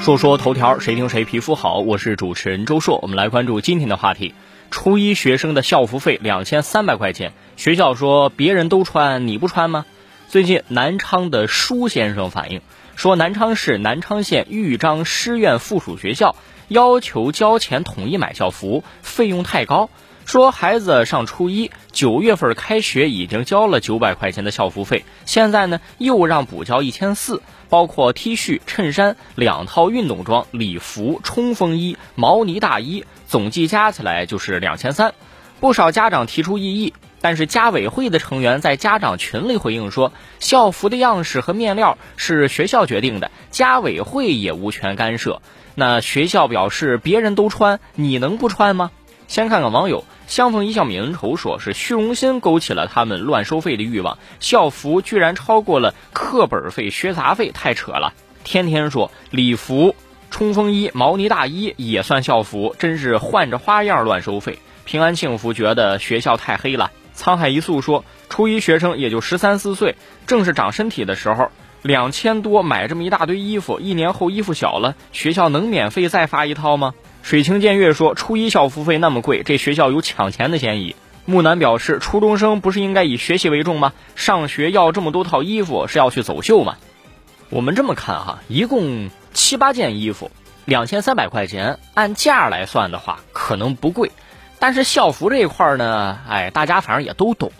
说说头条，谁听谁皮肤好。我是主持人周硕，我们来关注今天的话题：初一学生的校服费两千三百块钱，学校说别人都穿，你不穿吗？最近南昌的舒先生反映说，南昌市南昌县豫章师院附属学校要求交钱统一买校服，费用太高。说孩子上初一，九月份开学已经交了九百块钱的校服费，现在呢又让补交一千四，包括 T 恤、衬衫、两套运动装、礼服、冲锋衣、毛呢大衣，总计加起来就是两千三。不少家长提出异议，但是家委会的成员在家长群里回应说，校服的样式和面料是学校决定的，家委会也无权干涉。那学校表示，别人都穿，你能不穿吗？先看看网友。相逢一笑泯恩仇，说是虚荣心勾起了他们乱收费的欲望。校服居然超过了课本费、学杂费，太扯了！天天说礼服、冲锋衣、毛呢大衣也算校服，真是换着花样乱收费。平安幸福觉得学校太黑了。沧海一粟说，初一学生也就十三四岁，正是长身体的时候，两千多买这么一大堆衣服，一年后衣服小了，学校能免费再发一套吗？水清见月说：“初一校服费那么贵，这学校有抢钱的嫌疑。”木南表示：“初中生不是应该以学习为重吗？上学要这么多套衣服，是要去走秀吗？”我们这么看哈，一共七八件衣服，两千三百块钱，按价来算的话，可能不贵。但是校服这一块呢，哎，大家反正也都懂。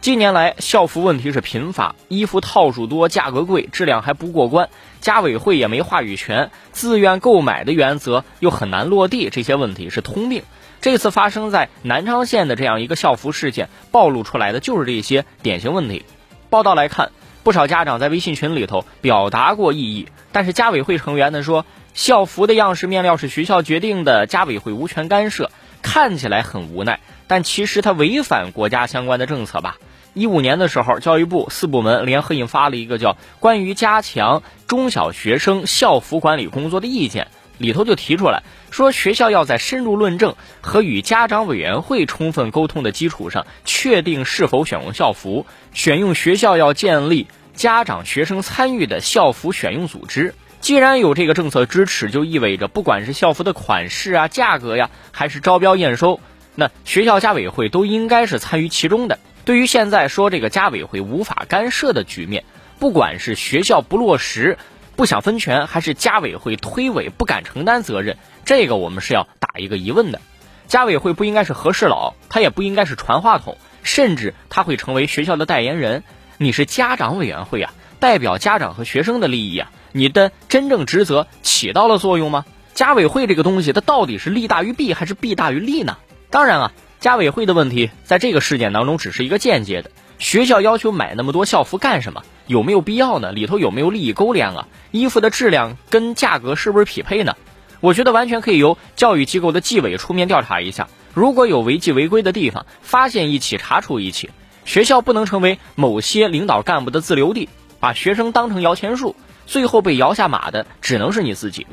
近年来，校服问题是频发，衣服套数多，价格贵，质量还不过关，家委会也没话语权，自愿购买的原则又很难落地，这些问题是通病。这次发生在南昌县的这样一个校服事件，暴露出来的就是这些典型问题。报道来看，不少家长在微信群里头表达过异议，但是家委会成员呢说，校服的样式面料是学校决定的，家委会无权干涉，看起来很无奈，但其实它违反国家相关的政策吧。一五年的时候，教育部四部门联合印发了一个叫《关于加强中小学生校服管理工作的意见》，里头就提出来说，学校要在深入论证和与家长委员会充分沟通的基础上，确定是否选用校服。选用学校要建立家长学生参与的校服选用组织。既然有这个政策支持，就意味着不管是校服的款式啊、价格呀，还是招标验收，那学校家委会都应该是参与其中的。对于现在说这个家委会无法干涉的局面，不管是学校不落实、不想分权，还是家委会推诿不敢承担责任，这个我们是要打一个疑问的。家委会不应该是和事佬，他也不应该是传话筒，甚至他会成为学校的代言人。你是家长委员会啊，代表家长和学生的利益啊，你的真正职责起到了作用吗？家委会这个东西，它到底是利大于弊还是弊大于利呢？当然啊。家委会的问题，在这个事件当中只是一个间接的。学校要求买那么多校服干什么？有没有必要呢？里头有没有利益勾连啊？衣服的质量跟价格是不是匹配呢？我觉得完全可以由教育机构的纪委出面调查一下。如果有违纪违规的地方，发现一起查处一起。学校不能成为某些领导干部的自留地，把学生当成摇钱树，最后被摇下马的只能是你自己。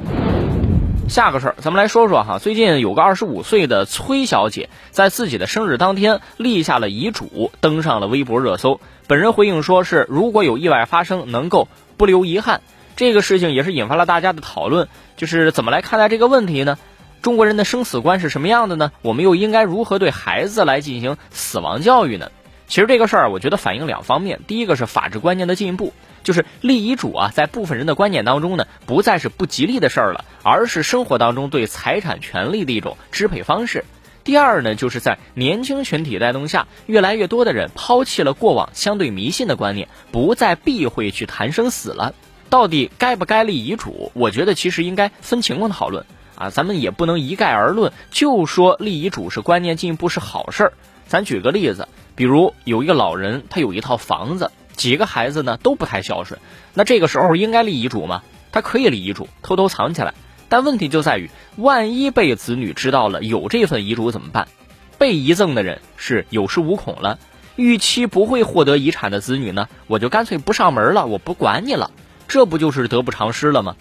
下个事儿，咱们来说说哈。最近有个二十五岁的崔小姐，在自己的生日当天立下了遗嘱，登上了微博热搜。本人回应说是如果有意外发生，能够不留遗憾。这个事情也是引发了大家的讨论，就是怎么来看待这个问题呢？中国人的生死观是什么样的呢？我们又应该如何对孩子来进行死亡教育呢？其实这个事儿，我觉得反映两方面。第一个是法治观念的进步。就是立遗嘱啊，在部分人的观念当中呢，不再是不吉利的事儿了，而是生活当中对财产权利的一种支配方式。第二呢，就是在年轻群体带动下，越来越多的人抛弃了过往相对迷信的观念，不再避讳去谈生死了。到底该不该立遗嘱？我觉得其实应该分情况讨论啊，咱们也不能一概而论，就说立遗嘱是观念进步是好事儿。咱举个例子，比如有一个老人，他有一套房子。几个孩子呢都不太孝顺，那这个时候应该立遗嘱吗？他可以立遗嘱，偷偷藏起来。但问题就在于，万一被子女知道了有这份遗嘱怎么办？被遗赠的人是有恃无恐了，预期不会获得遗产的子女呢，我就干脆不上门了，我不管你了，这不就是得不偿失了吗？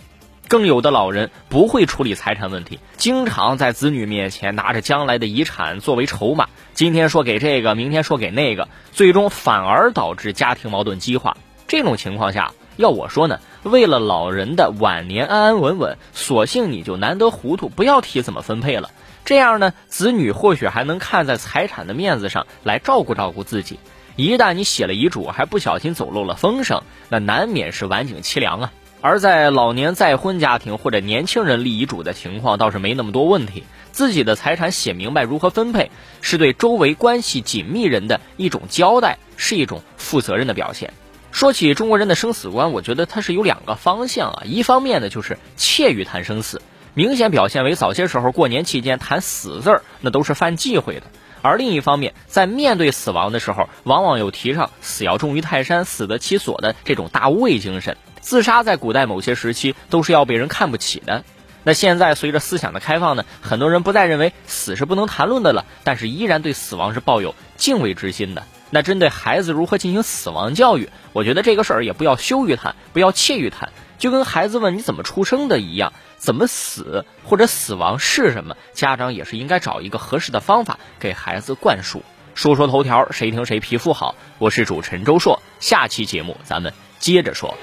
更有的老人不会处理财产问题，经常在子女面前拿着将来的遗产作为筹码，今天说给这个，明天说给那个，最终反而导致家庭矛盾激化。这种情况下，要我说呢，为了老人的晚年安安稳稳，索性你就难得糊涂，不要提怎么分配了。这样呢，子女或许还能看在财产的面子上来照顾照顾自己。一旦你写了遗嘱，还不小心走漏了风声，那难免是晚景凄凉啊。而在老年再婚家庭或者年轻人立遗嘱的情况，倒是没那么多问题。自己的财产写明白如何分配，是对周围关系紧密人的一种交代，是一种负责任的表现。说起中国人的生死观，我觉得它是有两个方向啊。一方面呢，就是怯于谈生死，明显表现为早些时候过年期间谈死字儿，那都是犯忌讳的。而另一方面，在面对死亡的时候，往往又提倡“死要重于泰山，死得其所”的这种大无畏精神。自杀在古代某些时期都是要被人看不起的。那现在随着思想的开放呢，很多人不再认为死是不能谈论的了，但是依然对死亡是抱有敬畏之心的。那针对孩子如何进行死亡教育，我觉得这个事儿也不要羞于谈，不要怯于谈。就跟孩子问你怎么出生的一样，怎么死或者死亡是什么，家长也是应该找一个合适的方法给孩子灌输。说说头条，谁听谁皮肤好。我是主持人周硕，下期节目咱们接着说。